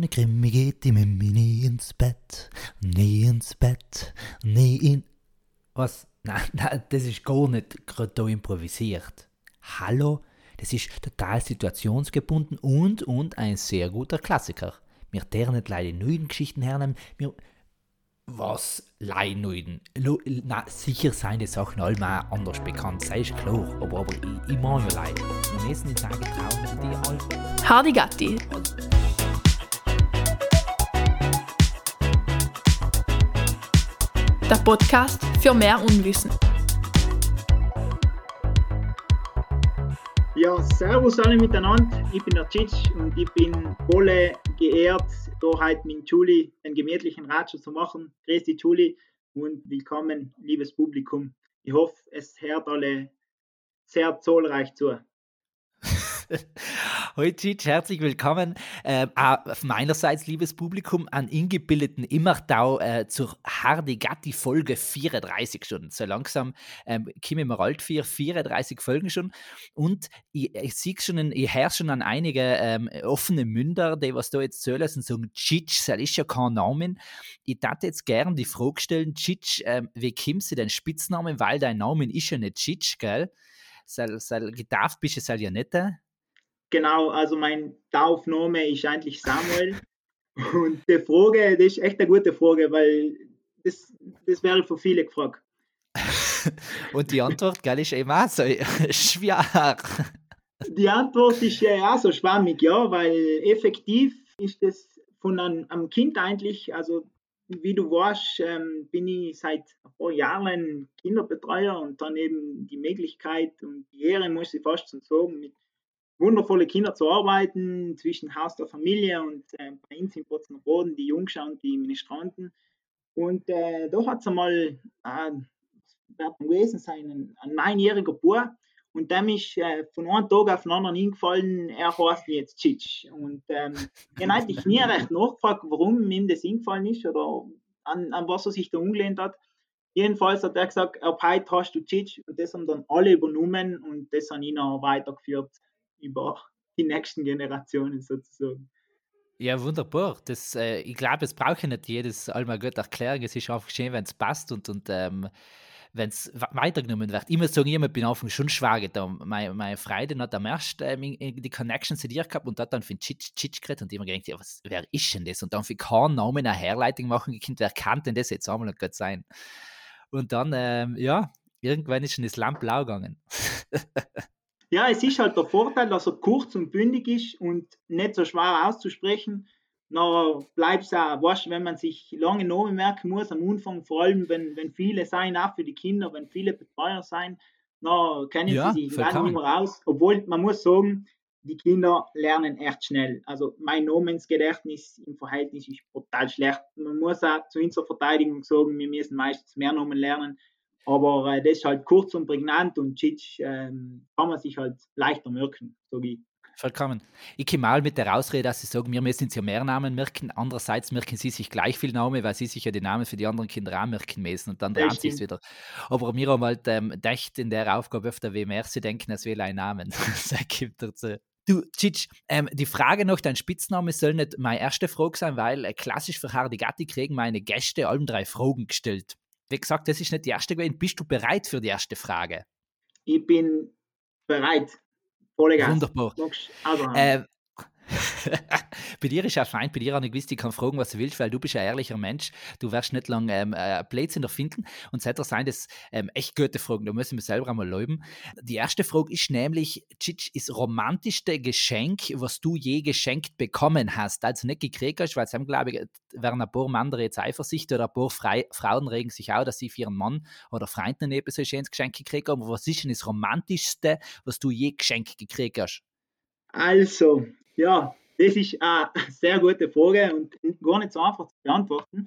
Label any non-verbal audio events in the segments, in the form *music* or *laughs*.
ohne Krimi geht die Mimi nie ins Bett, nie ins Bett, nie in... Was? Nein, *laughs* nein das ist gar nicht gerade da improvisiert. Hallo? Das ist total situationsgebunden und, und ein sehr guter Klassiker. Wir deren nicht leider neuen Geschichten hernehmen, wir... Was? Leinuiden? Na, sicher seien die Sachen allmal anders bekannt, sei ist klar, aber, aber ich, ich mache ja leid. Wir müssen nicht sagen, trauen die alle... Hardy Gatti. Der Podcast für mehr Unwissen. Ja, servus alle miteinander. Ich bin der Citsch und ich bin voll geehrt, da heute mit Julie einen gemütlichen Ratscher zu machen. Grüß dich, Julie, und willkommen, liebes Publikum. Ich hoffe, es hört alle sehr zahlreich zu. Tschitsch, herzlich willkommen. Äh, meinerseits, liebes Publikum, an ingebildeten Immertau äh, zur Hardigatti Folge 34 schon. So langsam ähm, kommen wir alt für 34 Folgen schon. Und ich, ich sehe schon, ich höre schon an einige ähm, offene Münder, die was da jetzt zählen und sagen, Tschitsch, das ist ja kein Name. Ich dachte jetzt gern die Frage stellen, Tschitsch, ähm, wie kommst du den Spitznamen, weil dein Name ist ja nicht Tschitsch, gell? Sal, sal, gedarft bist du ja nicht. Äh? Genau, also mein Taufname ist eigentlich Samuel. Und die Frage, das ist echt eine gute Frage, weil das, das wäre für viele gefragt. *laughs* Und die Antwort, gell, ist eben auch so *laughs* schwer. Die Antwort ist ja auch so schwammig, ja, weil effektiv ist das von einem, Kind eigentlich, also wie du weißt, ähm, bin ich seit ein paar Jahren Kinderbetreuer und dann eben die Möglichkeit und die Ehre, muss ich fast schon sagen, mit wundervolle Kinder zu arbeiten, zwischen Haus der Familie und äh, bei uns im Potsdamer Boden, die Jungschau und die Ministranten. Und äh, da hat es einmal, äh, wird gewesen sein, ein, ein neunjähriger Bub, und dem ist äh, von einem Tag auf den anderen hingefallen, er heißt jetzt Tschitsch. Und ähm, habe eigentlich nie recht nachgefragt, warum ihm das hingefallen ist oder an, an was er sich da umgelehnt hat. Jedenfalls hat er gesagt, ab heute hast du Tschitsch und das haben dann alle übernommen und das haben ihn auch weitergeführt über die nächsten Generationen sozusagen. Ja, wunderbar. Das, äh, ich glaube, es braucht ja nicht jedes einmal gut erklären. Es ist einfach schön, wenn es passt und, und ähm, wenn es weitergenommen wird. Ich muss sagen, ich bin Anfang schon schwer getan. Meine, meine Freundin hat am ersten ähm, die Connection zu dir gehabt und hat dann für Chitch Chitch geredet und immer gedacht, ja, was, wer ist denn das? Und dann für keinen Namen eine Herleitung machen gekönnt, wer kann denn das jetzt einmal gut sein? Und dann, ähm, ja, irgendwann ist schon das Lamp blau gegangen. *laughs* Ja, es ist halt der Vorteil, dass er kurz und bündig ist und nicht so schwer auszusprechen. Dann bleibt es auch, weißt, wenn man sich lange Namen merken muss, am Anfang, vor allem wenn, wenn viele sein, auch für die Kinder, wenn viele Betreuer sein, dann kennen ja, sie sich nicht mehr aus. Obwohl, man muss sagen, die Kinder lernen echt schnell. Also mein Namensgedächtnis im Verhältnis ist total schlecht. Man muss auch zu unserer Verteidigung sagen, wir müssen meistens mehr Namen lernen, aber äh, das ist halt kurz und prägnant und Chitsch ähm, kann man sich halt leichter merken, so wie. Vollkommen. Ich komme mal mit der Ausrede, dass Sie sagen, wir müssen uns ja mehr Namen merken. Andererseits merken Sie sich gleich viel Namen, weil Sie sich ja die Namen für die anderen Kinder auch merken müssen. Und dann dreht sich es wieder. Aber wir haben halt ähm, echt in der Aufgabe öfter, wie mehr Sie denken, als will ein Namen. *laughs* das gibt dazu. Du, Citsch, ähm, die Frage noch, dein Spitzname soll nicht meine erste Frage sein, weil äh, klassisch für Hardigatti kriegen meine Gäste allen drei Fragen gestellt. Wie gesagt, das ist nicht die erste gewesen. Bist du bereit für die erste Frage? Ich bin bereit. Volle Gas. Wunderbar. Äh, bei dir ist ja fein, bei dir auch nicht gewiss, ich kann fragen, was du willst, weil du bist ein ehrlicher Mensch. Du wirst nicht lange ähm, äh, Plätze noch finden. Und sollte sein, das ähm, echt gute Fragen, da müssen wir selber einmal leuben. Die erste Frage ist nämlich, Tschitsch, ist romantischste Geschenk, was du je geschenkt bekommen hast? Also nicht gekriegt hast, weil es glaube ich, werden ein paar andere jetzt eifersüchtig oder ein paar Frei Frauen regen sich auch, dass sie für ihren Mann oder Freund ein so schönes Geschenk gekriegt haben. Aber was ist denn das romantischste, was du je geschenkt gekriegt hast? Also, ja, das ist eine sehr gute Frage und gar nicht so einfach zu beantworten.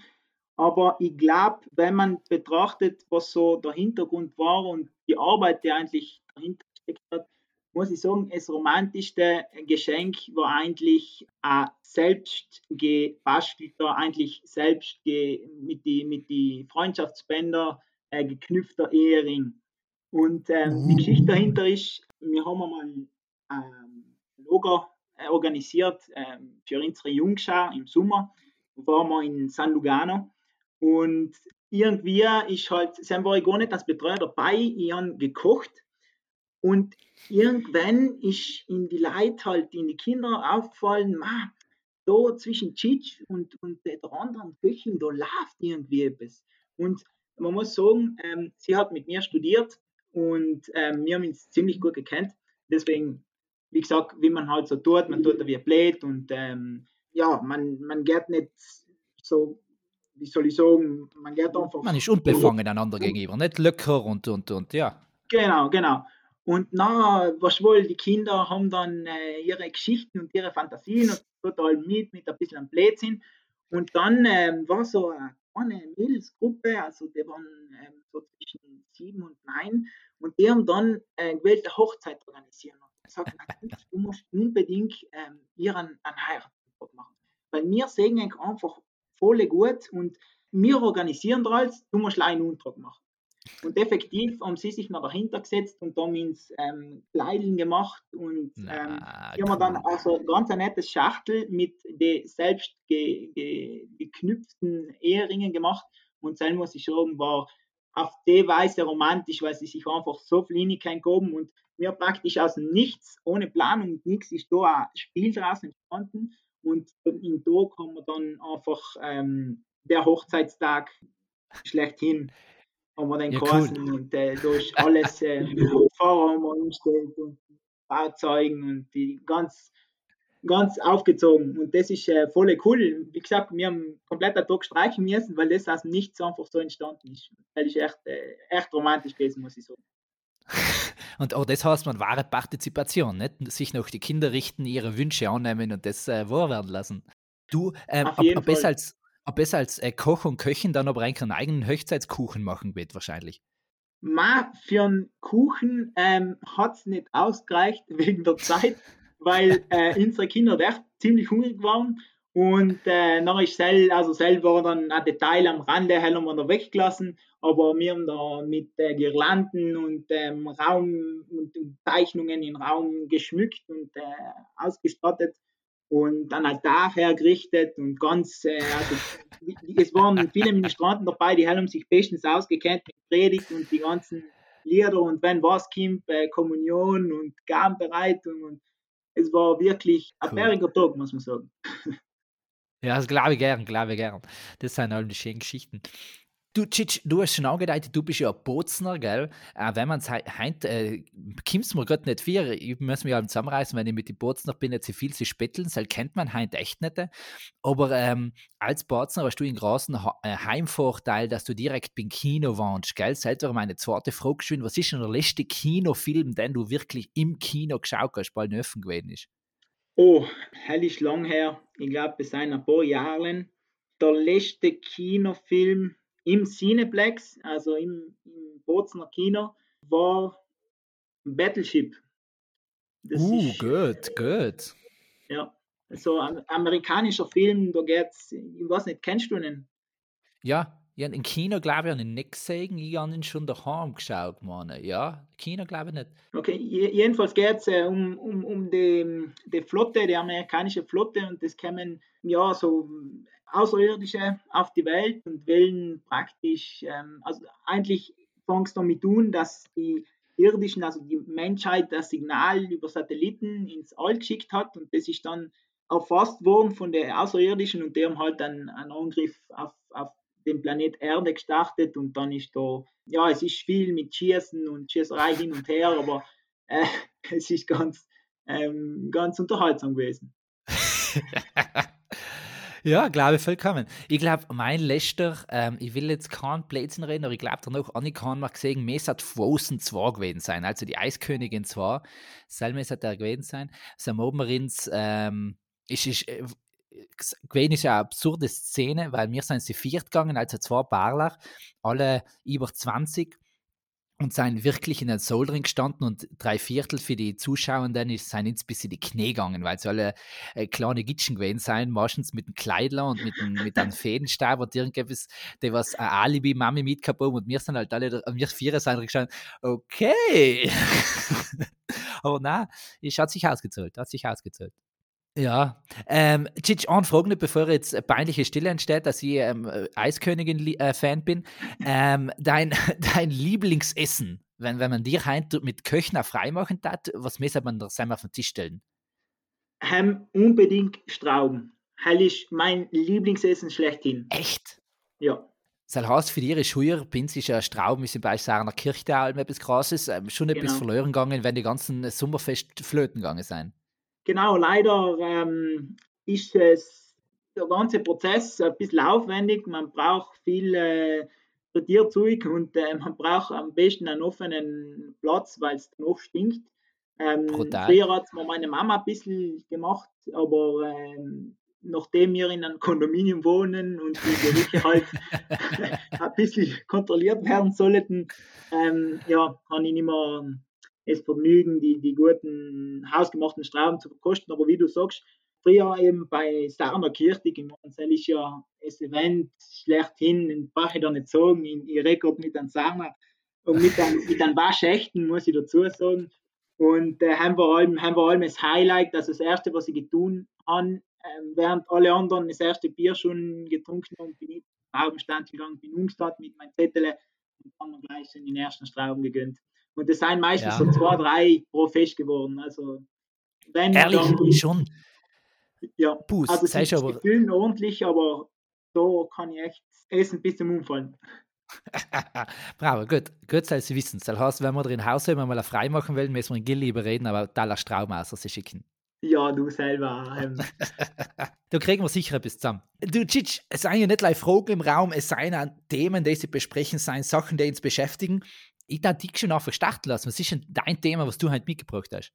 Aber ich glaube, wenn man betrachtet, was so der Hintergrund war und die Arbeit, die eigentlich dahinter steckt hat, muss ich sagen, das romantischste Geschenk war eigentlich ein selbst gebastelter, eigentlich selbst mit die, mit die Freundschaftsbänder äh, geknüpfter Ehering. Und ähm, die Geschichte dahinter ist, wir haben einmal ähm, Logo organisiert ähm, für unsere Jungschar im Sommer. Waren wir in San Lugano und irgendwie ist halt, sind war ich gar nicht als Betreuer dabei, ich habe gekocht und irgendwann ist in die Leute halt, in die Kinder aufgefallen, ma, da zwischen Chich und, und der anderen Köchin, da läuft irgendwie etwas. Und man muss sagen, ähm, sie hat mit mir studiert und ähm, wir haben uns ziemlich gut gekannt. Deswegen, wie gesagt, wie man halt so tut, man tut da wie blöd und ähm, ja, man, man geht nicht so, wie soll ich sagen, man geht einfach. Man ist unbefangen einander gegenüber, nicht locker und, und, und ja. Genau, genau. Und na, was wohl, die Kinder haben dann äh, ihre Geschichten und ihre Fantasien und total mit, mit ein bisschen Blödsinn. Und dann ähm, war so eine eine Mädelsgruppe, also die waren ähm, so zwischen sieben und neun, und die haben dann äh, gewählt eine Hochzeit organisieren. Und gesagt, du musst unbedingt ähm, ihren einen Heiratsantrag machen. Weil wir sehen einfach voll gut und wir organisieren das, du musst einen Antrag machen. Und effektiv haben sie sich noch dahinter gesetzt und dann ins ähm, Kleidung gemacht und ähm, Na, haben dann also ganz ein nettes Schachtel mit den selbst ge, ge, geknüpften Eheringen gemacht und dann muss ich sagen, war auf die Weise romantisch, weil sie sich einfach so viel hingekommen und mir praktisch aus nichts, ohne Planung nichts, ist da ein Spiel draußen entstanden und in Tag haben wir dann einfach ähm, der Hochzeitstag schlechthin haben wir den ja, cool. und äh, durch alles äh, Fahrer wir umgestellt und Fahrzeugen und die ganz, ganz aufgezogen. Und das ist äh, voll cool. Wie gesagt, wir haben komplett einen Tag streichen müssen, weil das aus nichts einfach so entstanden ist. Das ist echt, äh, echt romantisch gewesen, muss ich sagen. Und auch das heißt man wahre Partizipation, nicht? sich noch die Kinder richten, ihre Wünsche annehmen und das äh, wahr werden lassen. Du, ähm, ab, ab besser als aber besser als äh, Koch und Köchin dann aber eigentlich einen eigenen Hochzeitskuchen machen wird, wahrscheinlich. Ma, für einen Kuchen ähm, hat es nicht ausgereicht *laughs* wegen der Zeit, weil äh, *laughs* unsere Kinder echt ziemlich hungrig waren. Und äh, dann ist Sel, also Sel war dann ein Detail am Rande, haben wir da weggelassen, aber wir haben da mit äh, Girlanden und ähm, Raum und, und Zeichnungen im Raum geschmückt und äh, ausgestattet und dann halt hergerichtet und ganz, äh, also es waren viele Ministranten dabei, die haben sich bestens ausgekennt mit Predigt und die ganzen Lieder und wenn was kommt, äh, Kommunion und Gabenbereitung und es war wirklich ein cool. Tag, muss man sagen. *laughs* Ja, das glaube ich gern, glaube ich gern. Das sind all die schönen Geschichten. Du, Cic, du hast schon angedeutet, du bist ja Bozner, gell? Äh, wenn man es heint, äh, kommst mir gerade nicht viel. Ich muss mich halt zusammenreißen, wenn ich mit den Bozner bin, nicht so viel zu spetteln. Das kennt man heint echt nicht. Aber ähm, als Bozner hast du einen großen äh, Heimvorteil, dass du direkt beim Kino warst, gell? Selber meine zweite Frage schön, was ist denn der letzte Kinofilm, den du wirklich im Kino geschaut hast, bald offen gewesen ist? Oh, hell ist lang her. Ich glaube, es sind ein paar Jahre. Der letzte Kinofilm, im Cineplex, also im, im Bozner Kino, war Battleship. Das uh, gut, gut. Ja, so ein amerikanischer Film, da geht's, ich weiß nicht, kennst du ihn? Ja, ja, im Kino glaube ich, habe ihn nicht gesehen, ich habe ihn schon daheim geschaut, meine. Ja, Kino glaube ich nicht. Okay, jedenfalls geht es äh, um, um, um die, die Flotte, die amerikanische Flotte und das kämen ja so Außerirdische auf die Welt und wollen praktisch, ähm, also eigentlich fängt es damit an, dass die Irdischen, also die Menschheit, das Signal über Satelliten ins All geschickt hat und das ist dann erfasst worden von den Außerirdischen und die haben halt dann einen Angriff auf, auf den Planet Erde gestartet und dann ist da, ja, es ist viel mit Schießen und Schießerei hin und her, aber äh, *laughs* es ist ganz, ähm, ganz unterhaltsam gewesen. *laughs* Ja, glaube ich vollkommen. Ich glaube, mein letzter, ähm, ich will jetzt keinen Blödsinn reden, aber ich glaube, danach Annika kann man gesehen, Mess hat Frozen 2 gewesen sein, also die Eiskönigin 2. Selmes hat er gewesen sein. Samoberins, ähm, ist, ist, äh, gewesen ist ja eine absurde Szene, weil wir sind sie viert gegangen, also zwei Barler, alle über 20 und sind wirklich in den Soldring gestanden und drei Viertel für die Zuschauenden sind ins bis in die Knie gegangen, weil sie alle äh, kleine Gitschen gewesen sind, meistens mit einem Kleidler und mit, einem, mit einem Fädenstab und irgendetwas, der was ein Alibi Mami mitgehabt und wir sind halt alle, wir vier sind gestanden, okay. *laughs* Aber nein, es hat sich ausgezahlt, hat sich ausgezahlt. Ja, ähm, Cic, eine Frage nicht, bevor jetzt peinliche Stille entsteht, dass ich ähm, Eiskönigin-Fan äh, bin. Ähm, dein, *laughs* dein Lieblingsessen, wenn, wenn man dir heim mit Köchner freimachen hat, was müsste man da auf den Tisch stellen? Ähm, unbedingt Strauben. Heil ist mein Lieblingsessen schlechthin. Echt? Ja. Das heißt, für ihre Schüler bin ich ein Strauben, ist bei einer Kirche auch etwas Krasses, ähm, schon etwas genau. verloren gegangen, wenn die ganzen Sommerfest flöten gegangen sind. Genau, leider ähm, ist es der ganze Prozess ein bisschen aufwendig. Man braucht viel äh, und äh, *laughs* man braucht am besten einen offenen Platz, weil es noch stinkt. Ähm, früher hat es mir meine Mama ein bisschen gemacht, aber ähm, nachdem wir in einem Kondominium wohnen und die Gerüche halt *laughs* *laughs* ein bisschen kontrolliert werden sollten, ähm, ja, habe ich nicht mehr das Vergnügen, die, die guten hausgemachten Strauben zu verkosten. Aber wie du sagst, früher eben bei Sarner Kirchtig im Monzell ist ja das Event schlechthin, in Bach da nicht sagen, in, in Rekord mit einem Sarner und mit einem, mit einem Waschechten, muss ich dazu sagen. Und äh, haben, wir allem, haben wir allem das Highlight, also das erste, was ich getan habe, ähm, während alle anderen das erste Bier schon getrunken haben, bin ich zum Stand gegangen, bin umgestatt mit meinem Zettel und dann gleich in den ersten Strauben gegönnt. Und das sind meistens ja. so zwei, drei pro Fest geworden. Also, wenn Ehrlich, dann, schon. Ja, Puh, also es ist aber... Gefühlen ordentlich, aber so kann ich echt essen bis zum Umfallen. *laughs* Bravo, gut. Gut, dass Sie wissen. Das heißt, wenn wir drin Haus haben, mal frei machen wollen, müssen wir in Gill lieber reden, aber da lässt Straum aus, sie schicken. Ja, du selber. Ähm. *laughs* da kriegen wir sicher etwas zusammen. Du, Tschitsch, es seien ja nicht gleich Fragen im Raum, es seien Themen, die sie besprechen, seien Sachen, die uns beschäftigen ich darf dich schon einfach starten lassen. Was ist denn dein Thema, was du heute mitgebracht hast?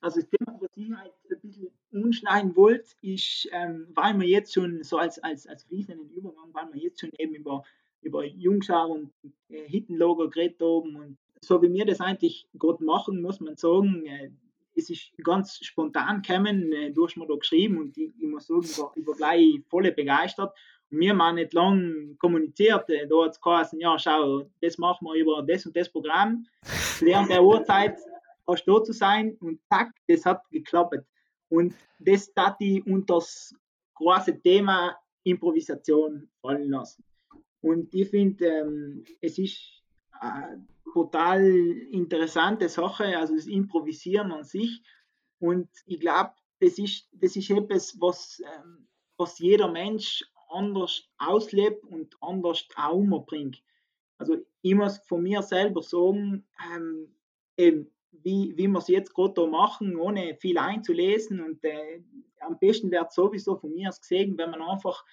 Also das Thema, was ich heute ein bisschen umschneiden wollte, ist, ähm, weil wir jetzt schon so als, als, als fließenden Übergang, weil wir jetzt schon eben über, über Jungschar und äh, Hittenlogo geredet haben und so wie wir das eigentlich gerade machen, muss man sagen, äh, es ist ganz spontan gekommen, äh, du hast mir da geschrieben und ich, ich muss sagen, ich war, ich war gleich voll begeistert wir haben nicht lange kommuniziert. Äh, da hat es geheißen, ja, schau, das machen wir über das und das Programm. *laughs* Während der Uhrzeit hast du da zu sein und zack, das hat geklappt. Und das hat ich unter das große Thema Improvisation fallen lassen. Und ich finde, ähm, es ist eine total interessante Sache, also das Improvisieren an sich. Und ich glaube, das ist, das ist etwas, was, ähm, was jeder Mensch anders auslebt und anders auch umbringt. Also ich muss von mir selber sagen, ähm, eben, wie, wie wir es jetzt gerade machen, ohne viel einzulesen. Und äh, am besten wird sowieso von mir aus gesehen, wenn man einfach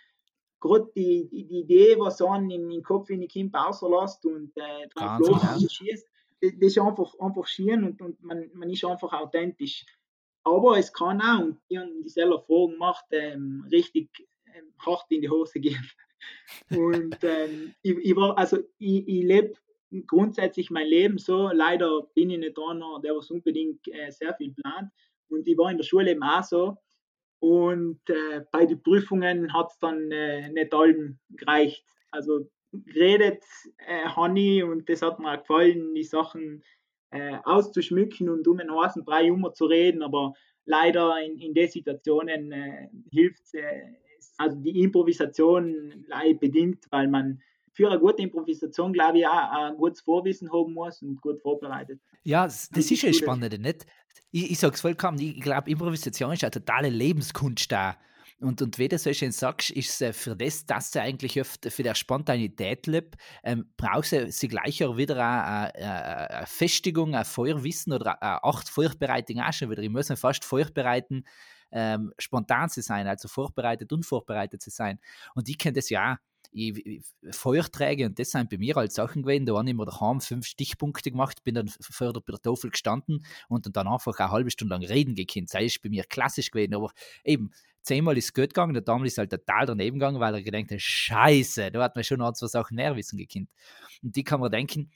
gerade die, die, die, Idee, was an in den Kopf in die Kind rauslässt und äh, drauf los und schießt, das ist einfach, einfach schieren und, und man, man ist einfach authentisch. Aber es kann auch, und die, die selber Fragen macht, ähm, richtig ähm, hart in die Hose gehen. *laughs* Und ähm, ich, ich, war, also ich, ich lebe grundsätzlich mein Leben so. Leider bin ich nicht einer, der was unbedingt äh, sehr viel plant. Und ich war in der Schule eben auch so. Und äh, bei den Prüfungen hat es dann äh, nicht allen gereicht. Also geredet äh, Hanni und das hat mir auch gefallen, die Sachen äh, auszuschmücken und um den heißen Brei immer zu reden, aber leider in, in den Situationen äh, hilft es äh, also die Improvisation bedingt, weil man für eine gute Improvisation, glaube ich, auch ein gutes Vorwissen haben muss und gut vorbereitet. Ja, das, das ist ja spannend, nicht? Ich, ich sage es vollkommen, ich glaube, Improvisation ist eine totale Lebenskunst da. Und, und wie du so schön sagst, ist es für das, dass du eigentlich oft für die Spontanität lebt, ähm, brauchst du sie gleich auch wieder eine, eine, eine Festigung, ein Feuerwissen oder eine Acht Feuerbereitung auch schon wieder. Ich muss mir fast Feuerbereiten ähm, spontan zu sein, also vorbereitet, unvorbereitet zu sein. Und ich kenne das ja ich, ich, Feuerträge und das sind bei mir halt Sachen gewesen, da habe ich mir daheim fünf Stichpunkte gemacht, bin dann vor der Tafel gestanden und dann einfach eine halbe Stunde lang reden gekannt. Das ist bei mir klassisch gewesen, aber eben zehnmal ist es gut gegangen, der Dame ist halt total daneben gegangen, weil er gedacht hat, scheiße, da hat man schon noch zwei Sachen näher wissen gekannt. Und die kann man denken,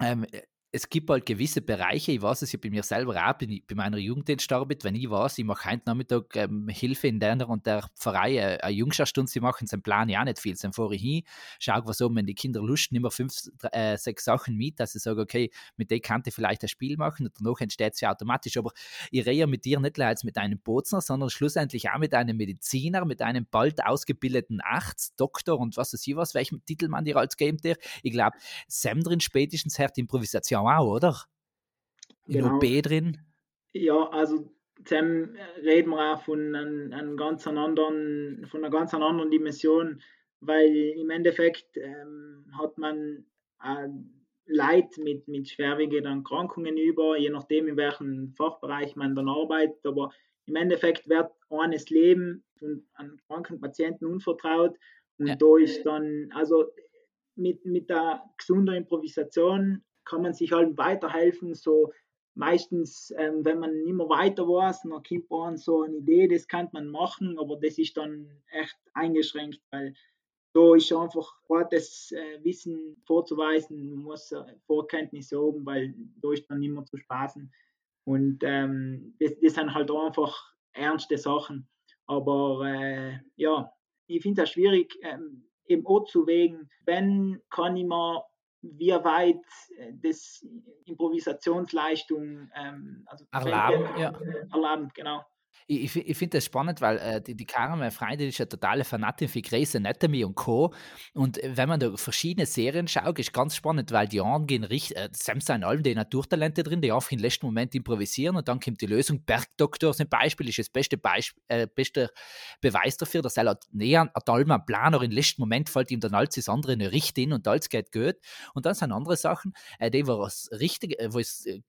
ähm, es gibt halt gewisse Bereiche, ich weiß es ja bei mir selber auch, bei, bei meiner Jugenddienstarbeit, wenn ich weiß, ich mache heute Nachmittag ähm, Hilfe in der und der Pfarrei äh, eine Jungscharstunde, sie machen, dann plane ich auch nicht viel. Dann fahre ich hin, schaue, was um, wenn die Kinder Lust, nehme fünf, äh, sechs Sachen mit, dass ich sage, okay, mit kann ich vielleicht ein Spiel machen und danach entsteht es ja automatisch. Aber ich rede mit dir nicht als mit einem Bozner, sondern schlussendlich auch mit einem Mediziner, mit einem bald ausgebildeten Arzt, Doktor und was weiß ich was, welchen Titel man dir als geben Ich glaube, Sam drin spätestens hört Improvisation auch, oder? In genau. OP drin. Ja, also Sam reden wir auch von, einem, einem ganz anderen, von einer ganz anderen Dimension, weil im Endeffekt ähm, hat man äh, Leid mit, mit schwerwiegenden Erkrankungen über, je nachdem, in welchem Fachbereich man dann arbeitet. Aber im Endeffekt wird eines Leben von einem kranken Patienten unvertraut. Und ja. da ist dann, also mit, mit der gesunden Improvisation kann man sich halt weiterhelfen. So meistens, ähm, wenn man nicht mehr weiter weiß, dann kommt man so eine Idee, das kann man machen, aber das ist dann echt eingeschränkt, weil da ist einfach das äh, Wissen vorzuweisen, muss äh, Vorkenntnisse haben, weil da ist dann nicht mehr zu spaßen. Und ähm, das, das sind halt einfach ernste Sachen. Aber äh, ja, ich finde es schwierig, ähm, eben auch zu wägen, wenn kann ich mir wie weit äh, das Improvisationsleistung ähm, also erlaben, ja. erlaben, genau. Ich, ich, finde das spannend, weil äh, die, die Karin, meine Freundin, ist ja totale Fanatin für Grey's Anatomy und Co. Und wenn man da verschiedene Serien schaut, ist ganz spannend, weil die einen gehen richtig, äh, Sam sind allem die Naturtalente drin, die einfach im letzten Moment improvisieren und dann kommt die Lösung. Bergdoktor zum Beispiel ist das beste, Beisp äh, beste Beweis dafür, dass er näher an Dalma Planer im letzten Moment fällt ihm dann alles das andere eine Richtung und alles geht gut. Und dann sind andere Sachen, äh, die, wo es richtig, äh, wo es äh,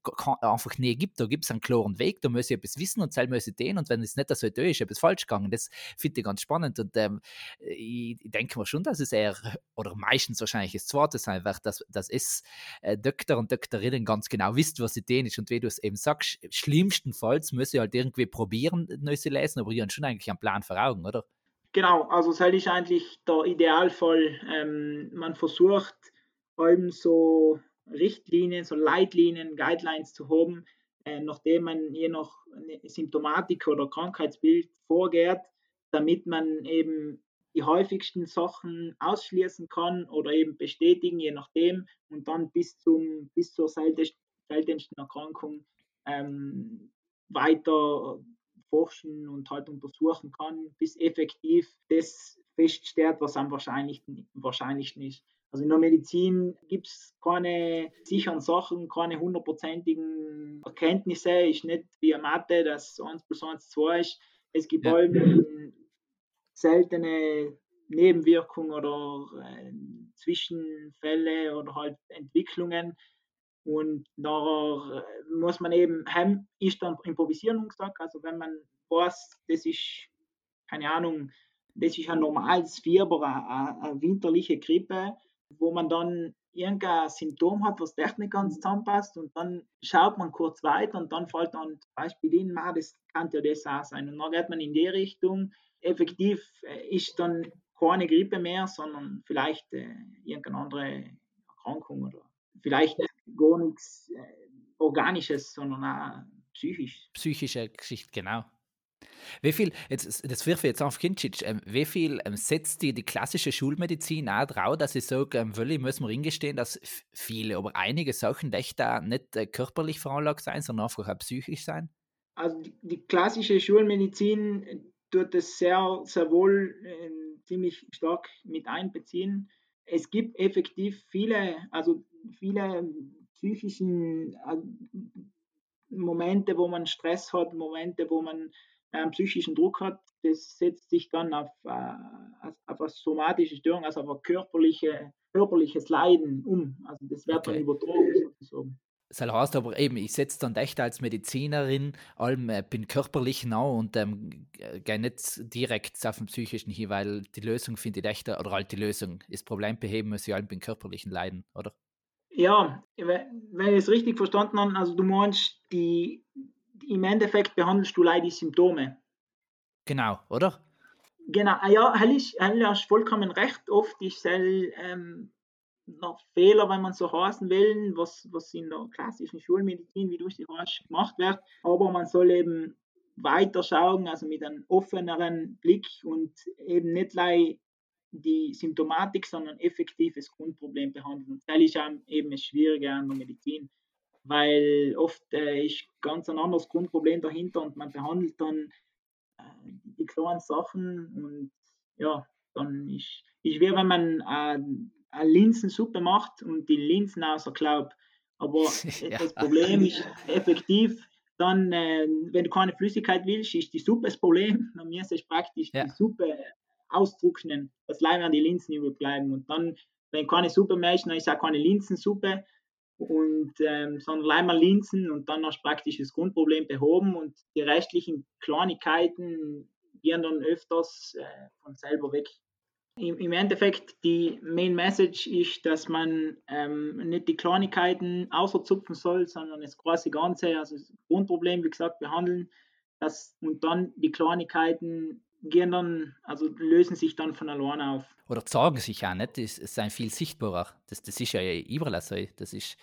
einfach nie gibt, da gibt es einen klaren Weg, da muss ich etwas wissen und selber muss ich den und wenn es nicht so ist, etwas falsch gegangen. Das finde ich ganz spannend und ähm, ich, denke mir schon, dass es eher, oder meistens wahrscheinlich das Zweite sein wird, dass, dass es äh, Doktor und Doktorinnen ganz genau wisst, was sie tun ist und wie du es eben sagst, schlimmstenfalls muss ich halt irgendwie probieren, neu zu lesen, aber ich habe schon eigentlich einen Plan vor Augen, oder? Genau, also das ist eigentlich der Idealfall. Ähm, man versucht, allem so Richtlinien, so Leitlinien, Guidelines zu haben, nachdem man je nach Symptomatik oder Krankheitsbild vorgeht, damit man eben die häufigsten Sachen ausschließen kann oder eben bestätigen, je nachdem, und dann bis, zum, bis zur seltensten Erkrankung ähm, weiter forschen und halt untersuchen kann, bis effektiv das feststeht, was am wahrscheinlichsten, wahrscheinlichsten ist. Also in der Medizin gibt es keine sicheren Sachen, keine hundertprozentigen Erkenntnisse. Ist nicht wie Mathe, dass 1 plus 1 2 ist. Es gibt ja. allem seltene Nebenwirkungen oder äh, Zwischenfälle oder halt Entwicklungen. Und da äh, muss man eben, heim ist dann improvisieren gesagt. Also wenn man weiß, das ist, keine Ahnung, das ist ein normales Fieber, eine, eine winterliche Grippe, wo man dann irgendein Symptom hat, was echt nicht ganz mhm. zusammenpasst und dann schaut man kurz weiter und dann fällt dann zum Beispiel in, das kann ja das auch sein und dann geht man in die Richtung. Effektiv äh, ist dann keine Grippe mehr, sondern vielleicht äh, irgendeine andere Erkrankung oder vielleicht gar nichts äh, Organisches, sondern auch psychisch. Psychische Geschichte, genau. Wie viel, jetzt, das wirf ich jetzt auf Kinčić, ähm, wie viel ähm, setzt die, die klassische Schulmedizin auch drauf, dass ich sage, ähm, will ich muss mir hingestehen, dass viele, aber einige Sachen echt nicht äh, körperlich veranlagt sein, sondern einfach auch psychisch sein? Also die, die klassische Schulmedizin äh, tut das sehr, sehr wohl äh, ziemlich stark mit einbeziehen. Es gibt effektiv viele, also viele psychischen äh, Momente, wo man Stress hat, Momente, wo man einen psychischen Druck hat, das setzt sich dann auf, äh, auf eine somatische Störung, also auf ein körperliche, körperliches Leiden um. Also das wird okay. dann übertragen sozusagen. Das heißt aber eben, ich setze dann echt als Medizinerin, allem äh, bin körperlich nah und ähm, gehe nicht direkt auf den psychischen hin, weil die Lösung finde ich echt, oder halt die Lösung, das Problem beheben muss ich allem bin körperlichen Leiden, oder? Ja, wenn ich es richtig verstanden habe, also du meinst die, im Endeffekt behandelst du leider die Symptome. Genau, oder? Genau, ah ja, du hast vollkommen recht. Oft ist es ähm, noch Fehler, wenn man so heißen will, was, was in der klassischen Schulmedizin, wie du sie hast, gemacht wird. Aber man soll eben weiter schauen, also mit einem offeneren Blick und eben nicht die Symptomatik, sondern effektives Grundproblem behandeln. Das ist eben das Schwierige an der Medizin, weil oft äh, ist ganz ein anderes Grundproblem dahinter und man behandelt dann äh, die kleinen Sachen und ja, dann ist, ist wie wenn man äh, eine Linsensuppe macht und die Linsen außer Glaub. Aber *laughs* ja. das Problem ist *laughs* effektiv, dann, äh, wenn du keine Flüssigkeit willst, ist die Suppe das Problem. *laughs* Dann mir ist es praktisch ja. die Suppe austrocknen, dass leider die Linsen überbleiben. Und dann, wenn keine Suppe mehr ist, dann ist auch keine Linsensuppe, und ähm, sondern leider Linsen und dann hast du praktisch das Grundproblem behoben und die restlichen Kleinigkeiten gehen dann öfters äh, von selber weg. Im, Im, Endeffekt, die Main Message ist, dass man ähm, nicht die Kleinigkeiten außerzupfen soll, sondern das große Ganze, also das Grundproblem, wie gesagt, behandeln das, und dann die Kleinigkeiten gehen dann, also lösen sich dann von alleine auf. Oder zeigen sich auch nicht, das ist ein viel sichtbarer. Das, das ist ja überall so. Das ist,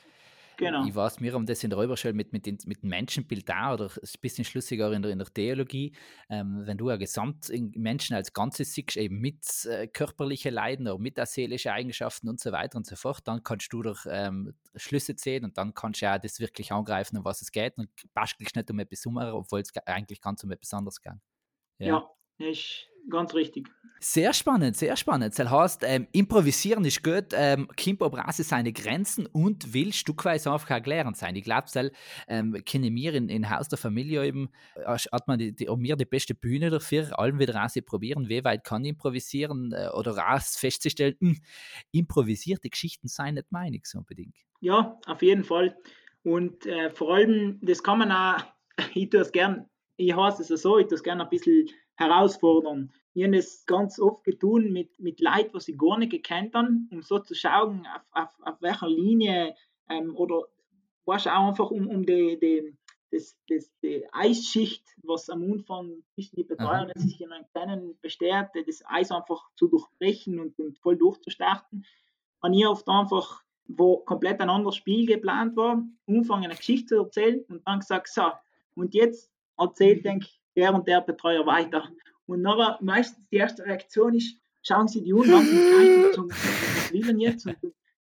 Genau. Ich weiß, mir um das in der Räuberschule mit, mit, mit dem Menschenbild da oder ein bisschen schlüssiger in der, in der Theologie, ähm, wenn du ja gesamt Menschen als Ganzes siehst, eben mit äh, körperlichen Leiden oder mit seelischen Eigenschaften und so weiter und so fort, dann kannst du durch ähm, Schlüsse ziehen und dann kannst du ja das wirklich angreifen, um was es geht und bastelst nicht um etwas um, obwohl es eigentlich ganz um etwas anderes geht. Ja, ja ist ganz richtig. Sehr spannend, sehr spannend. Das heißt, ähm, improvisieren ist gut, ähm, Kimpo Brase seine Grenzen und will stückweise einfach erklären sein. Ich glaube, ähm, kennen wir in, in Haus der Familie eben, äh, hat man die, die, mir die beste Bühne dafür, allen wieder raus probieren, wie weit kann improvisieren äh, oder raus festzustellen, mh, hm, improvisierte Geschichten seien nicht meinig so unbedingt. Ja, auf jeden Fall. Und äh, vor allem, das kann man auch, *laughs* ich tue es gern, ich hasse es so, ich tue es gerne ein bisschen herausfordern. Ich habe das ganz oft getan mit, mit Leuten, die sie gar nicht gekannt haben, um so zu schauen, auf, auf, auf welcher Linie ähm, oder was auch einfach um, um die, die, das, das, die Eisschicht, was am Anfang zwischen die Betreuer und sich in einem kleinen besteht, das Eis einfach zu durchbrechen und, und voll durchzustarten. Und ich oft einfach, wo komplett ein anderes Spiel geplant war, anfangen eine Geschichte zu erzählen und dann gesagt, so, und jetzt erzählt, denke ich, der und der Betreuer weiter. Und nachher meistens die erste Reaktion ist, schauen Sie die an und was will denn jetzt und,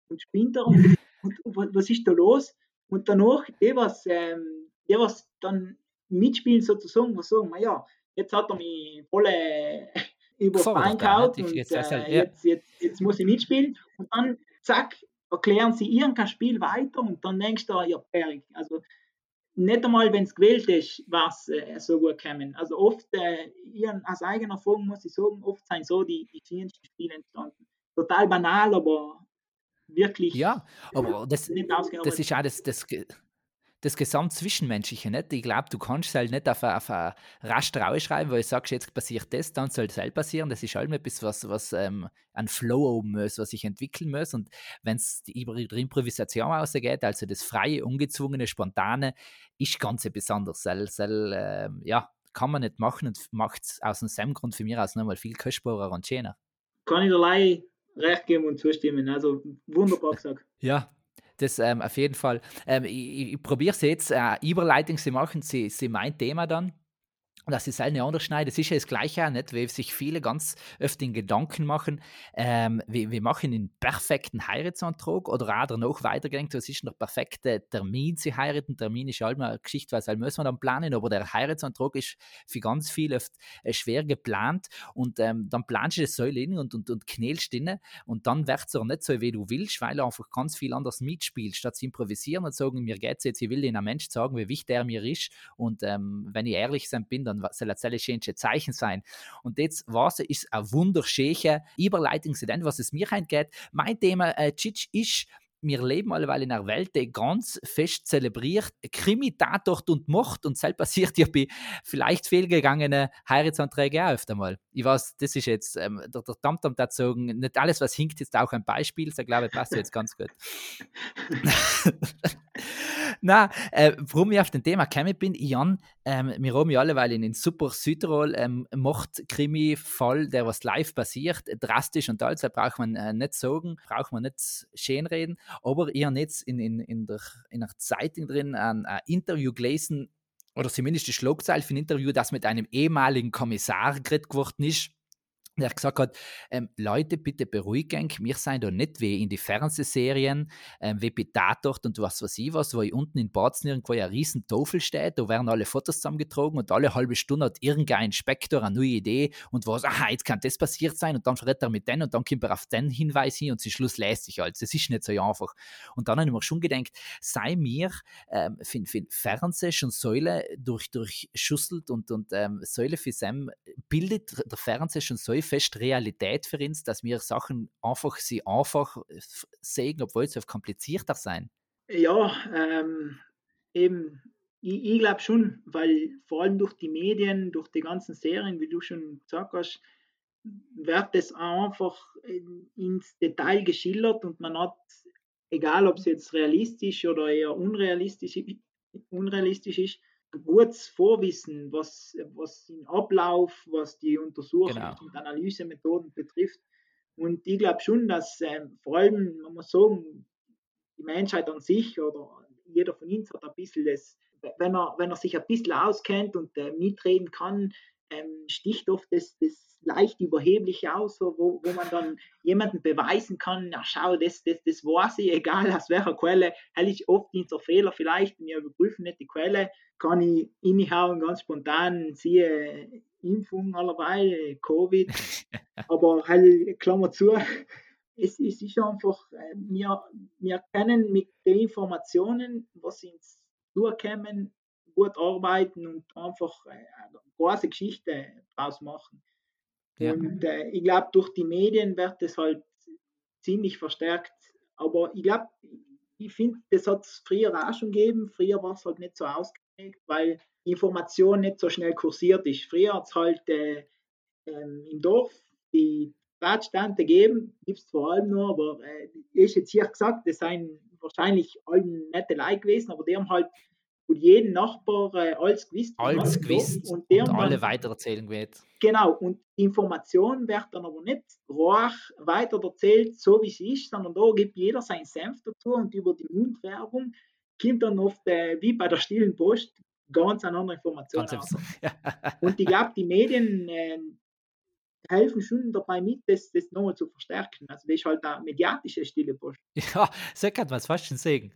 und spinnt er und, und, und, was ist da los? Und danach, die was, ähm, die was dann mitspielen sozusagen, was sagen, ja, jetzt hat er mich volle *laughs* über Bein gehauen und jetzt, äh, jetzt, jetzt, jetzt muss ich mitspielen. Und dann zack, erklären sie irgendein Spiel weiter. Und dann denkst du, ja, Erik, also nicht einmal, wenn es gewählt ist, was äh, so gut kommen. Also oft, äh, ihren, aus eigener Erfahrung muss ich sagen, oft sind so die, die schönsten Spiele entstanden. Total banal, aber wirklich. Ja, aber das, das ist auch das, das, das Gesamtzwischenmenschliche nicht. Ich glaube, du kannst es halt nicht auf, auf ein Raster schreiben, weil du sagst, jetzt passiert das, dann soll es halt passieren. Das ist halt etwas, was, was ähm, ein Flow oben muss, was sich entwickeln muss. Und wenn es über die Improvisation ausgeht, also das freie, ungezwungene, spontane, ist ganz besonders. Soll, soll, äh, ja, kann man nicht machen und macht es aus dem Grund für mich aus nochmal viel kostbarer und schöner. Kann ich allein recht geben und zustimmen. Also wunderbar *laughs* gesagt. Ja, das ähm, auf jeden Fall. Ähm, ich, ich probiere es jetzt, äh, Überleitung zu machen, sie, sie mein Thema dann dass sie seine anders schneiden. Das ist ja das Gleiche, nicht? Wie sich viele ganz öfter in Gedanken machen, ähm, wir, wir machen einen perfekten Heiratsantrag oder auch danach weitergegangen, was ist der perfekte Termin zu heiraten. Termin ist halt mal eine Geschichte, was halt müssen wir dann planen, aber der Heiratsantrag ist für ganz viele oft äh, schwer geplant und ähm, dann planst du das so hin und, und, und knälst drin und dann wird es auch nicht so, wie du willst, weil du einfach ganz viel anders mitspielst, statt zu improvisieren und sagen, mir geht es jetzt, ich will den Mensch sagen, wie wichtig er mir ist und ähm, wenn ich ehrlich sein bin, dann dann soll ein Zeichen sein. Und jetzt was ist ein wunderschöner Überleitungsident, was es mir angeht. Mein Thema, äh, Cic, ist wir leben alleweil in einer Welt, die ganz fest zelebriert Krimi, Tatort und Mord und selbst *laughs* passiert ja bei vielleicht fehlgegangenen Heiratsanträgen auch öfter mal. Ich weiß, das ist jetzt, ähm, der, der Tamtam hat sagen, nicht alles, was hinkt, ist auch ein Beispiel. So glaube ich, passt jetzt ganz gut. *laughs* Na, äh, warum ich auf den Thema gekommen bin, Jan, ähm, wir haben ja alleweil in den Super Südtirol ähm, Mord-Krimi-Fall, der was live passiert, drastisch und alles, braucht man äh, nicht sagen, braucht man nicht schönreden. Aber ich habe jetzt in, in, in, der, in der Zeitung drin ein, ein Interview gelesen, oder zumindest die Schlagzeile für ein Interview, das mit einem ehemaligen Kommissar geredet geworden ist der gesagt hat, ähm, Leute, bitte beruhigen, wir sind da nicht wie in die Fernsehserien, ähm, wie bei Tatort und was weiß ich was, wo ich unten in Batzen irgendwo ein riesen Tofel steht, da werden alle Fotos zusammengetragen und alle halbe Stunde hat irgendein Inspektor eine neue Idee und was, aha, jetzt kann das passiert sein und dann verrät er mit den und dann kommt er auf den Hinweis hin und zum Schluss lässt sich alles. Das ist nicht so einfach. Und dann habe ich mir schon gedacht, sei mir ähm, für, für Fernseh schon Säule durch, durchschusselt und, und ähm, Säule für Sam bildet der Fernseher schon so fest Realität für uns, dass wir Sachen einfach sie einfach äh, sehen, obwohl sie komplizierter sein. Ja, ähm, eben, ich, ich glaube schon, weil vor allem durch die Medien, durch die ganzen Serien, wie du schon gesagt hast, wird es einfach ins Detail geschildert und man hat, egal ob es jetzt realistisch oder eher unrealistisch, unrealistisch ist, gutes Vorwissen, was, was den Ablauf, was die Untersuchung genau. und Analysemethoden betrifft. Und ich glaube schon, dass ähm, vor allem, man muss sagen, die Menschheit an sich oder jeder von uns hat ein bisschen das, wenn er, wenn er sich ein bisschen auskennt und äh, mitreden kann, ähm, sticht oft das, das leicht überheblich aus, wo, wo man dann jemanden beweisen kann, ja schau, das, das, das weiß ich, egal aus welcher Quelle, hätte ich oft dieser Fehler vielleicht, wir überprüfen nicht die Quelle, kann ich inhauen ganz spontan, siehe Impfung allerweil, Covid, *laughs* aber halt, Klammer zu, es, es ist einfach, äh, wir, wir können mit den Informationen, was uns durchkommen, gut arbeiten und einfach äh, eine große Geschichte draus machen. Ja. Und äh, ich glaube, durch die Medien wird das halt ziemlich verstärkt. Aber ich glaube, ich finde, das hat es früher auch schon gegeben. Früher war es halt nicht so ausgeprägt, weil Information nicht so schnell kursiert ist. Früher hat es halt äh, ähm, im Dorf die Radstände gegeben, gibt es vor allem nur, aber äh, ist jetzt hier gesagt, das seien wahrscheinlich alle nette Leute gewesen, aber die haben halt und jeden Nachbar äh, alles gewusst. Alles gewusst und, und alle weitererzählen wird. Genau, und Information wird dann aber nicht roch weiter erzählt, so wie sie ist, sondern da gibt jeder seinen Senf dazu und über die Mundwerbung kommt dann oft, äh, wie bei der stillen Post, ganz eine andere Information raus. *laughs* und ich glaube, die Medien äh, helfen schon dabei mit, das, das nochmal zu verstärken. Also das ist halt eine mediatische stille Post. Ja, so kann man es fast schon sagen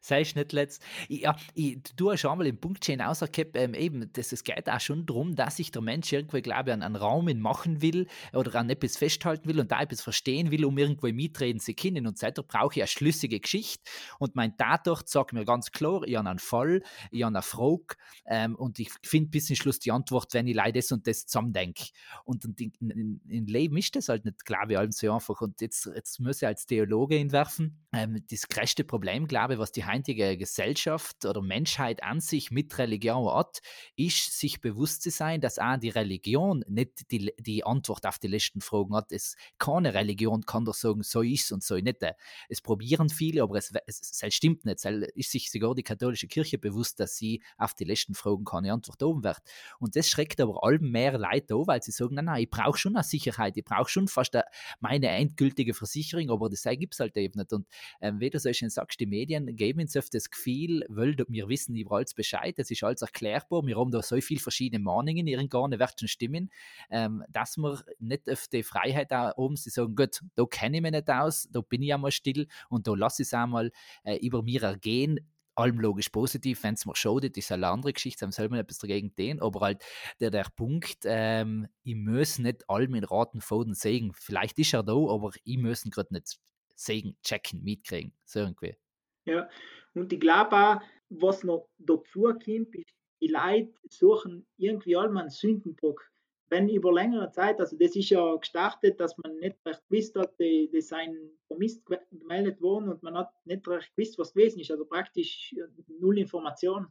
sagst nicht letzt. Ja, ich, du hast schon mal im Punkt schön ausgehabt, ähm, eben, das, es geht auch schon darum, dass sich der Mensch irgendwo, glaube ich, an einen Raum machen will oder an etwas festhalten will und da etwas verstehen will, um irgendwo mitreden zu können. Und seitdem brauche ich eine schlüssige Geschichte. Und mein Tatort sagt mir ganz klar, ich habe einen Fall, ich habe eine Frage ähm, und ich finde bis zum Schluss die Antwort, wenn ich leider das und das zusammendenke. Und im Leben ist das halt nicht, glaube ich, allem so einfach. Und jetzt, jetzt muss ich als Theologe entwerfen, ähm, das größte Problem, glaube ich, was die heutige Gesellschaft oder Menschheit an sich mit Religion hat, ist, sich bewusst zu sein, dass auch die Religion nicht die, die Antwort auf die letzten Fragen hat. Es, keine Religion kann doch sagen, so ist und so nicht. Es probieren viele, aber es, es, es stimmt nicht. Es ist sich sogar die katholische Kirche bewusst, dass sie auf die letzten Fragen keine Antwort oben wird. Und das schreckt aber allem mehr Leute an, weil sie sagen, nein, nein, ich brauche schon eine Sicherheit, ich brauche schon fast eine, meine endgültige Versicherung, aber das gibt es halt eben nicht. Und ähm, wie du so schön sagst, die Medien geben uns oft das Gefühl, weil wir wissen über alles Bescheid, es ist alles erklärbar, wir haben da so viele verschiedene Meinungen, irgendwann wird schon stimmen, ähm, dass wir nicht auf die Freiheit da oben sie sagen, gut, da kenne ich mich nicht aus, da bin ich einmal still und da lasse ich es einmal äh, über mir ergehen, allem logisch positiv, wenn es mir schadet, ist eine andere Geschichte, dann soll man etwas dagegen tun, aber halt der, der Punkt, ähm, ich muss nicht allem in Raten Foden sägen, vielleicht ist er da, aber ich muss ihn gerade nicht sehen, checken, mitkriegen, so irgendwie. Ja, und ich glaube auch, was noch dazu kommt, ist, die Leute suchen irgendwie allem einen Sündenbock. wenn über längere Zeit, also das ist ja gestartet, dass man nicht recht gewusst hat, dass ein Vermisst gemeldet worden und man hat nicht recht gewusst, was gewesen ist, also praktisch äh, null Information.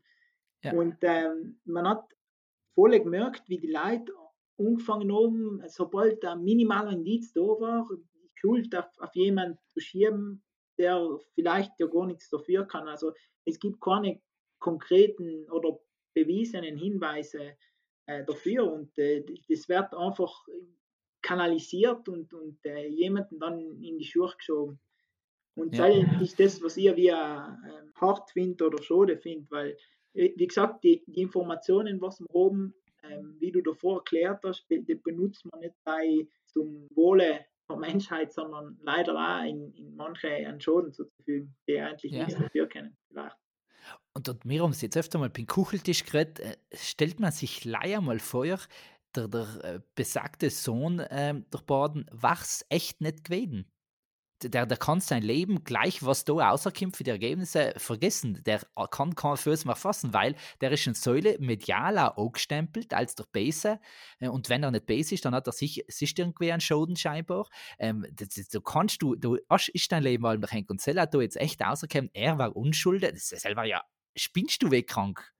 Ja. Und ähm, man hat voll gemerkt, wie die Leute angefangen haben, sobald ein minimaler Indiz da war, die Schuld auf, auf jemanden zu schieben, der vielleicht ja gar nichts dafür kann. Also es gibt keine konkreten oder bewiesenen Hinweise äh, dafür und äh, das wird einfach kanalisiert und, und äh, jemanden dann in die Schuhe geschoben. Und ja. das ist das, was ich wie äh, hart finde oder schade finde, weil, äh, wie gesagt, die, die Informationen, was wir haben, ähm, wie du davor erklärt hast, die benutzt man nicht bei zum Wohle der Menschheit, sondern leider auch in, in manche einen Schaden zuzufügen, die eigentlich ja. nichts dafür kennen. Vielleicht. Und, und wir haben es jetzt öfter mal beim Kucheltisch geredet, äh, stellt man sich leider mal vor, der, der äh, besagte Sohn äh, der Baden wachs echt nicht gewesen der, der kann sein Leben gleich, was da rauskommt für die Ergebnisse, vergessen. Der kann kein Fürs mehr fassen, weil der ist in Säule medial auch angestempelt als der Base. Äh, und wenn er nicht Base ist, dann hat er sich, ist irgendwie ein Schaden scheinbar. Ähm, das, das, du kannst du, du ist dein Leben mal Henk und Zell hat da jetzt echt rausgekommen, er war unschuldig. Das ist selber ja, spinnst du weg krank?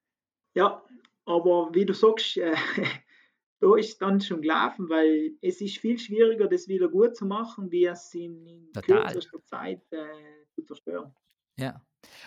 Ja, aber wie du sagst, äh, *laughs* da ist dann schon gelaufen, weil es ist viel schwieriger, das wieder gut zu machen, wie es in, in kürzester Zeit äh, zu zerstören. Ja.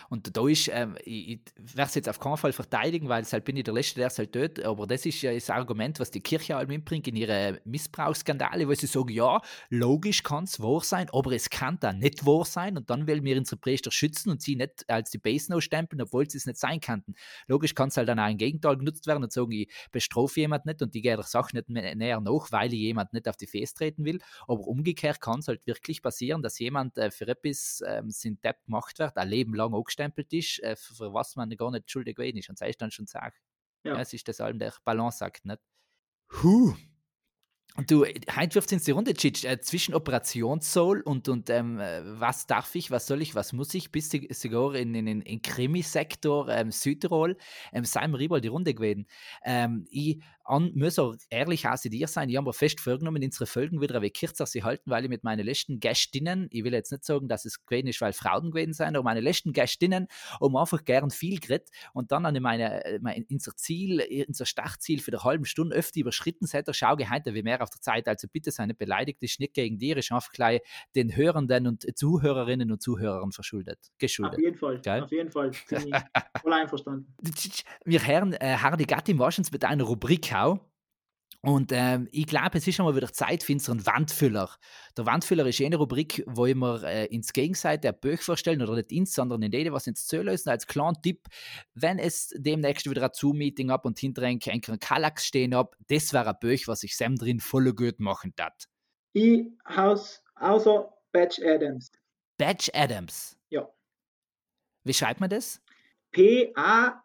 Und da ist, ähm, ich, ich werde es jetzt auf keinen Fall verteidigen, weil halt bin ich der Letzte, der es halt tut, aber das ist ja das Argument, was die Kirche halt mitbringt in ihre Missbrauchsskandale, wo sie sagen, ja, logisch kann es wahr sein, aber es kann dann nicht wahr sein. Und dann will wir unsere Priester schützen und sie nicht als die Base No stempeln, obwohl sie es nicht sein könnten. Logisch kann es halt dann auch im Gegenteil genutzt werden und sagen, ich bestrafe jemand nicht und die gehe der Sache nicht näher nach, weil ich jemand nicht auf die Fest treten will, aber umgekehrt kann es halt wirklich passieren, dass jemand äh, für etwas ähm, sind Depp gemacht wird, ein Leben lang lang angestempelt ist, äh, für was man gar nicht schuldig gewesen ist. Und das ist dann schon Sache. Ja. ja. es ist das allem der Balanceakt, nicht? Huh. Und du, heute wirft uns die Runde, Cic, äh, zwischen Operationssoul und, und ähm, äh, was darf ich, was soll ich, was muss ich, bis sogar in den in, in Krimisektor ähm, Südtirol, ähm, sei mir die Runde gewesen. Ähm, ich an, muss auch ehrlich aus dir sein, ich habe mir fest vorgenommen, unsere Folgen wieder ein wenig kürzer zu halten, weil ich mit meinen letzten Gästinnen, ich will jetzt nicht sagen, dass es gewesen ist, weil Frauen gewesen sind, aber meine letzten Gästinnen haben einfach gern viel geredet und dann an meine, äh, mein, unser Ziel, unser Startziel für eine halbe Stunde öfter überschritten seid, schau heute wie mehr auf der Zeit, also bitte sei nicht beleidigt, ist nicht gegen dir, ist einfach gleich den Hörenden und Zuhörerinnen und Zuhörern verschuldet, geschuldet. Auf jeden Fall, Geil? auf jeden Fall, *laughs* voll einverstanden. Wir hören äh, Hardy Gatti meistens mit einer Rubrik Moskau. Und ähm, ich glaube, es ist schon mal wieder Zeit für unseren Wandfüller. Der Wandfüller ist eine Rubrik, wo wir äh, ins Gegenseite der Böch vorstellen, oder nicht ins, sondern in jede, was ins Zöl lösen. Als kleinen Tipp, wenn es demnächst wieder ein Zoom-Meeting ab und hinter ein Kallax stehen ab, das wäre ein Böch, was ich Sam drin voll gut machen tat. Ich haus außer Batch Adams. Batch Adams? Ja. Wie schreibt man das? P-A-T-C-H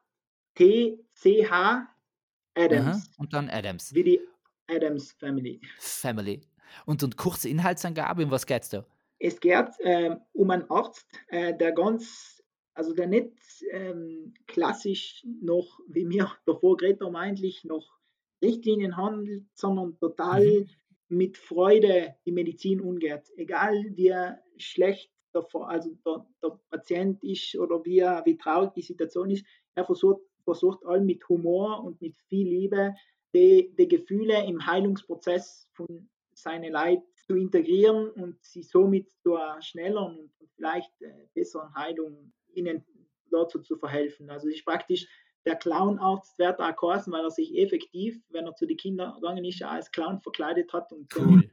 Adams. Aha, und dann Adams. Wie die Adams Family. Family. Und, und kurze Inhaltsangabe, um was geht es da? Es geht ähm, um einen Arzt, äh, der ganz, also der nicht ähm, klassisch noch, wie wir *laughs* davor geredet haben, eigentlich noch Richtlinien handelt, sondern total mhm. mit Freude die Medizin umgeht. Egal wie schlecht der, also der, der Patient ist oder wie, wie traurig die Situation ist, er versucht versucht allem mit Humor und mit viel Liebe die, die Gefühle im Heilungsprozess von seinen Leid zu integrieren und sie somit zu einer schnelleren und vielleicht äh, besseren Heilung ihnen dazu zu verhelfen. Also ist praktisch der Clownarzt wird auch geheißen, weil er sich effektiv, wenn er zu den Kindern gegangen ist, als Clown verkleidet hat und cool.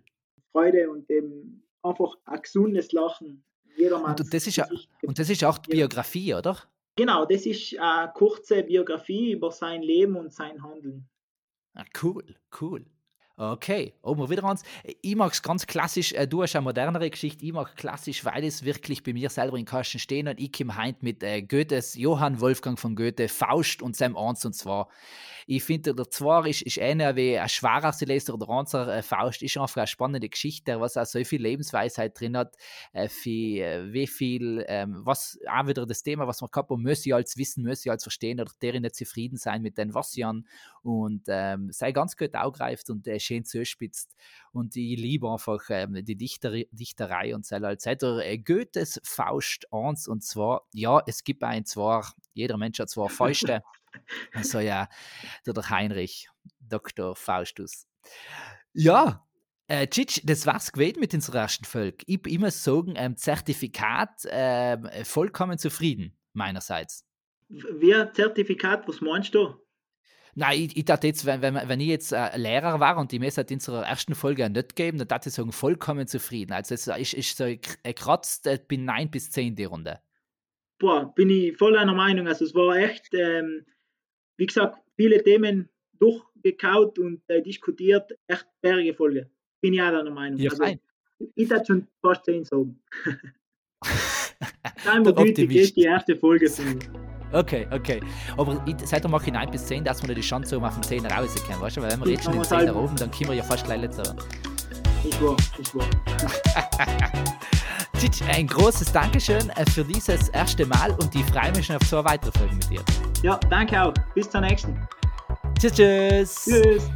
Freude und eben einfach ein gesundes Lachen jedermanns. Und das ist, ja, und das ist auch die Biografie, oder? Genau, das ist eine kurze Biografie über sein Leben und sein Handeln. Ah, cool, cool. Okay, oben wir wieder ans. Ich mag es ganz klassisch, äh, du hast eine modernere Geschichte, ich mag klassisch, weil es wirklich bei mir selber in Kasten stehen und ich komme heint mit äh, Goethes, Johann Wolfgang von Goethe, Faust und Sam Ernst und zwar Ich finde, der Zwar ist, ist einer wie ein schwerer Silester oder unser äh, Faust, ist einfach eine spannende Geschichte, was auch so viel Lebensweisheit drin hat, äh, für, äh, wie viel, ähm, was auch wieder das Thema, was man gehabt hat, muss ich als wissen, muss ich als verstehen oder der nicht zufrieden sein mit den was und ähm, sei ganz gut aufgreift und äh, schön zuspitzt. Und ich liebe einfach ähm, die Dichter Dichterei und so. Als er äh, Goethes Faust 1 und zwar, ja, es gibt ein zwar, jeder Mensch hat zwar Fäuste. *laughs* *laughs* also ja, der, der Heinrich, Dr. Faustus. Ja, äh, Cic, das war's gewesen mit unserer ersten Folge. Ich bin immer sagen, ähm, Zertifikat äh, vollkommen zufrieden, meinerseits. Wie Zertifikat, was meinst du? Nein, ich, ich dachte jetzt, wenn, wenn, wenn ich jetzt äh, Lehrer war und die mir in unserer ersten Folge nicht geben, dann dachte ich sagen, vollkommen zufrieden. Also es ist, ist so gekratzt, äh, bin 9 bis 10 die Runde. Boah, bin ich voll einer Meinung. Also es war echt, ähm, wie gesagt, viele Themen durchgekaut und äh, diskutiert. Echt sperrige Folge. Bin ich auch einer Meinung. Ja, also, ich hätte schon fast 10 sagen. *laughs* Einmal gütig ist die erste Folge mich. Okay, okay. Aber seit mache ich 9 bis 10, dass wir die Chance um auf den 10 rauskommen, weißt du? Weil wenn wir jetzt schon den 10 da oben, dann können wir ja fast gleich letzter. Ich war, ich war. ein großes Dankeschön äh, für dieses erste Mal und ich freue mich schon auf zwei weitere Folgen mit dir. Ja, danke auch. Bis zur nächsten. Tschüss, tschüss. Tschüss.